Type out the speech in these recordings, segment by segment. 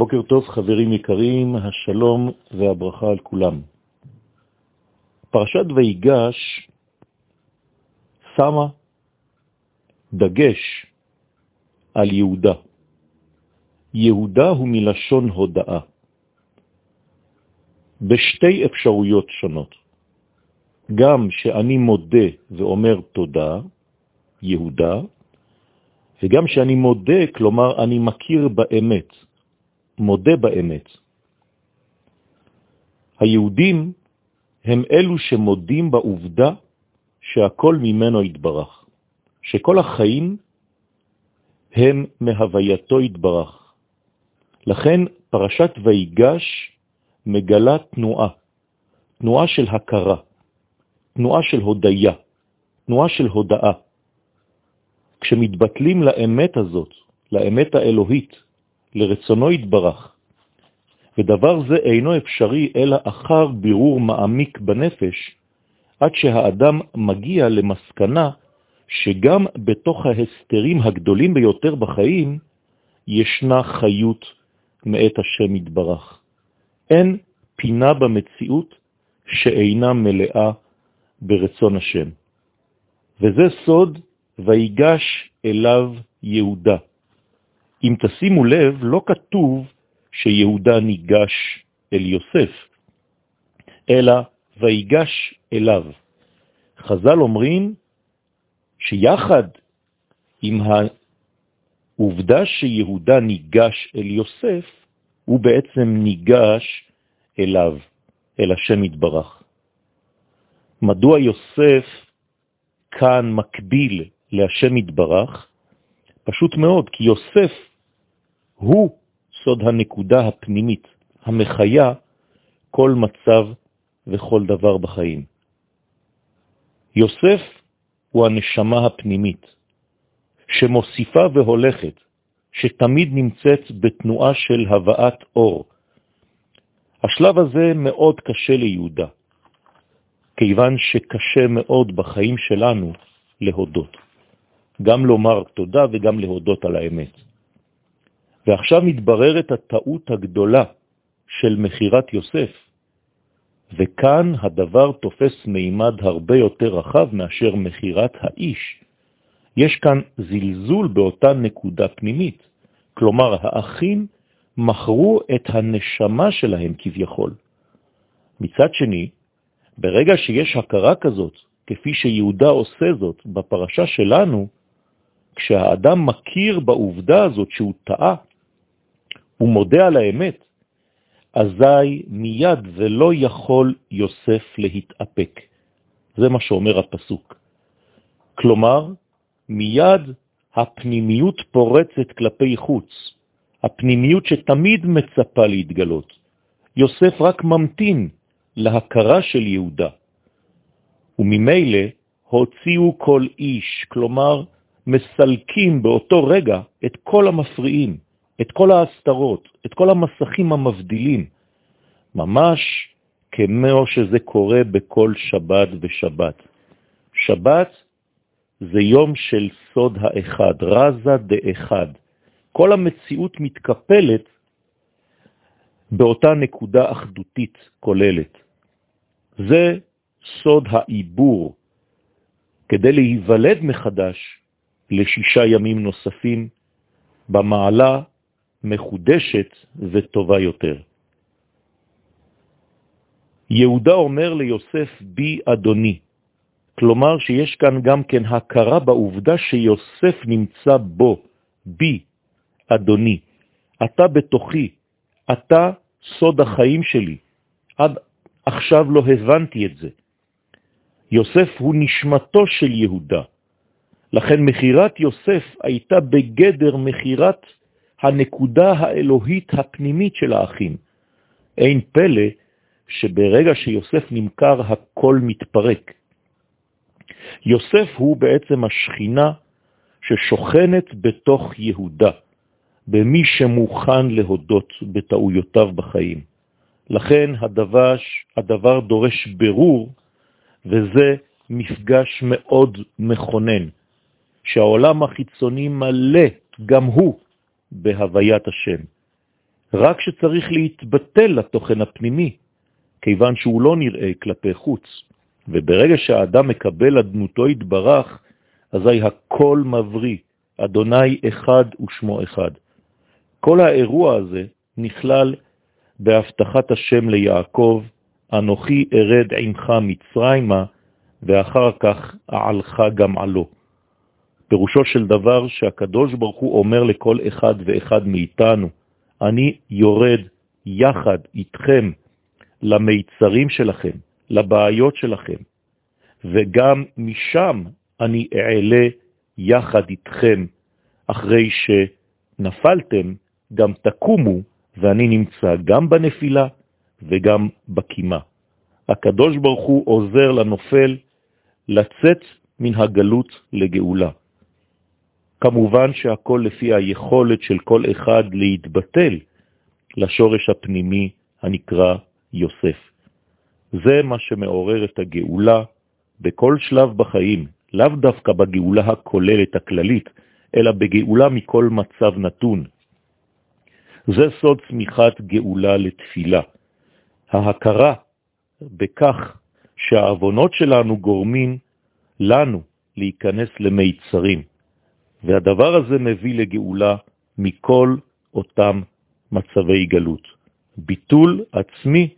בוקר טוב חברים יקרים, השלום והברכה על כולם. פרשת ויגש שמה דגש על יהודה. יהודה הוא מלשון הודאה, בשתי אפשרויות שונות. גם שאני מודה ואומר תודה, יהודה, וגם שאני מודה, כלומר אני מכיר באמת, מודה באמת. היהודים הם אלו שמודים בעובדה שהכל ממנו התברך, שכל החיים הם מהווייתו התברך. לכן פרשת ויגש מגלה תנועה, תנועה של הכרה, תנועה של הודיה, תנועה של הודאה. כשמתבטלים לאמת הזאת, לאמת האלוהית, לרצונו יתברך, ודבר זה אינו אפשרי אלא אחר בירור מעמיק בנפש, עד שהאדם מגיע למסקנה שגם בתוך ההסתרים הגדולים ביותר בחיים ישנה חיות מאת השם יתברך. אין פינה במציאות שאינה מלאה ברצון השם. וזה סוד ויגש אליו יהודה. אם תשימו לב, לא כתוב שיהודה ניגש אל יוסף, אלא ויגש אליו. חז"ל אומרים שיחד עם העובדה שיהודה ניגש אל יוסף, הוא בעצם ניגש אליו, אל השם יתברך. מדוע יוסף כאן מקביל להשם יתברך? פשוט מאוד, כי יוסף הוא סוד הנקודה הפנימית, המחיה כל מצב וכל דבר בחיים. יוסף הוא הנשמה הפנימית, שמוסיפה והולכת, שתמיד נמצאת בתנועה של הבאת אור. השלב הזה מאוד קשה ליהודה, כיוון שקשה מאוד בחיים שלנו להודות. גם לומר תודה וגם להודות על האמת. ועכשיו מתבררת הטעות הגדולה של מחירת יוסף, וכאן הדבר תופס מימד הרבה יותר רחב מאשר מחירת האיש. יש כאן זלזול באותה נקודה פנימית, כלומר האחים מכרו את הנשמה שלהם כביכול. מצד שני, ברגע שיש הכרה כזאת, כפי שיהודה עושה זאת בפרשה שלנו, כשהאדם מכיר בעובדה הזאת שהוא טעה, הוא מודה על האמת, אזי מיד ולא יכול יוסף להתאפק. זה מה שאומר הפסוק. כלומר, מיד הפנימיות פורצת כלפי חוץ, הפנימיות שתמיד מצפה להתגלות. יוסף רק ממתין להכרה של יהודה, וממילא הוציאו כל איש, כלומר, מסלקים באותו רגע את כל המפריעים, את כל ההסתרות, את כל המסכים המבדילים, ממש כמו שזה קורה בכל שבת ושבת. שבת זה יום של סוד האחד, רזה דאחד. כל המציאות מתקפלת באותה נקודה אחדותית כוללת. זה סוד העיבור, כדי להיוולד מחדש לשישה ימים נוספים במעלה מחודשת וטובה יותר. יהודה אומר ליוסף בי אדוני, כלומר שיש כאן גם כן הכרה בעובדה שיוסף נמצא בו, בי, אדוני. אתה בתוכי, אתה סוד החיים שלי. עד עכשיו לא הבנתי את זה. יוסף הוא נשמתו של יהודה. לכן מחירת יוסף הייתה בגדר מחירת הנקודה האלוהית הפנימית של האחים. אין פלא שברגע שיוסף נמכר הכל מתפרק. יוסף הוא בעצם השכינה ששוכנת בתוך יהודה, במי שמוכן להודות בטעויותיו בחיים. לכן הדבר, הדבר דורש ברור, וזה מפגש מאוד מכונן, שהעולם החיצוני מלא גם הוא בהוויית השם. רק שצריך להתבטל לתוכן הפנימי, כיוון שהוא לא נראה כלפי חוץ. וברגע שהאדם מקבל אדנותו התברך, אזי הכל מבריא, אדוני אחד ושמו אחד. כל האירוע הזה נכלל בהבטחת השם ליעקב, אנוכי ארד עמך מצרימה, ואחר כך אעלך גם עלו. פירושו של דבר שהקדוש ברוך הוא אומר לכל אחד ואחד מאיתנו, אני יורד יחד איתכם למיצרים שלכם, לבעיות שלכם, וגם משם אני אעלה יחד איתכם, אחרי שנפלתם, גם תקומו, ואני נמצא גם בנפילה וגם בקימה. הקדוש ברוך הוא עוזר לנופל לצאת מן הגלות לגאולה. כמובן שהכל לפי היכולת של כל אחד להתבטל לשורש הפנימי הנקרא יוסף. זה מה שמעורר את הגאולה בכל שלב בחיים, לאו דווקא בגאולה הכוללת הכללית, אלא בגאולה מכל מצב נתון. זה סוד צמיחת גאולה לתפילה. ההכרה בכך שהאבונות שלנו גורמים לנו להיכנס למיצרים, והדבר הזה מביא לגאולה מכל אותם מצבי גלות. ביטול עצמי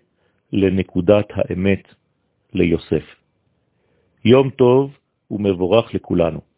לנקודת האמת ליוסף. יום טוב ומבורך לכולנו.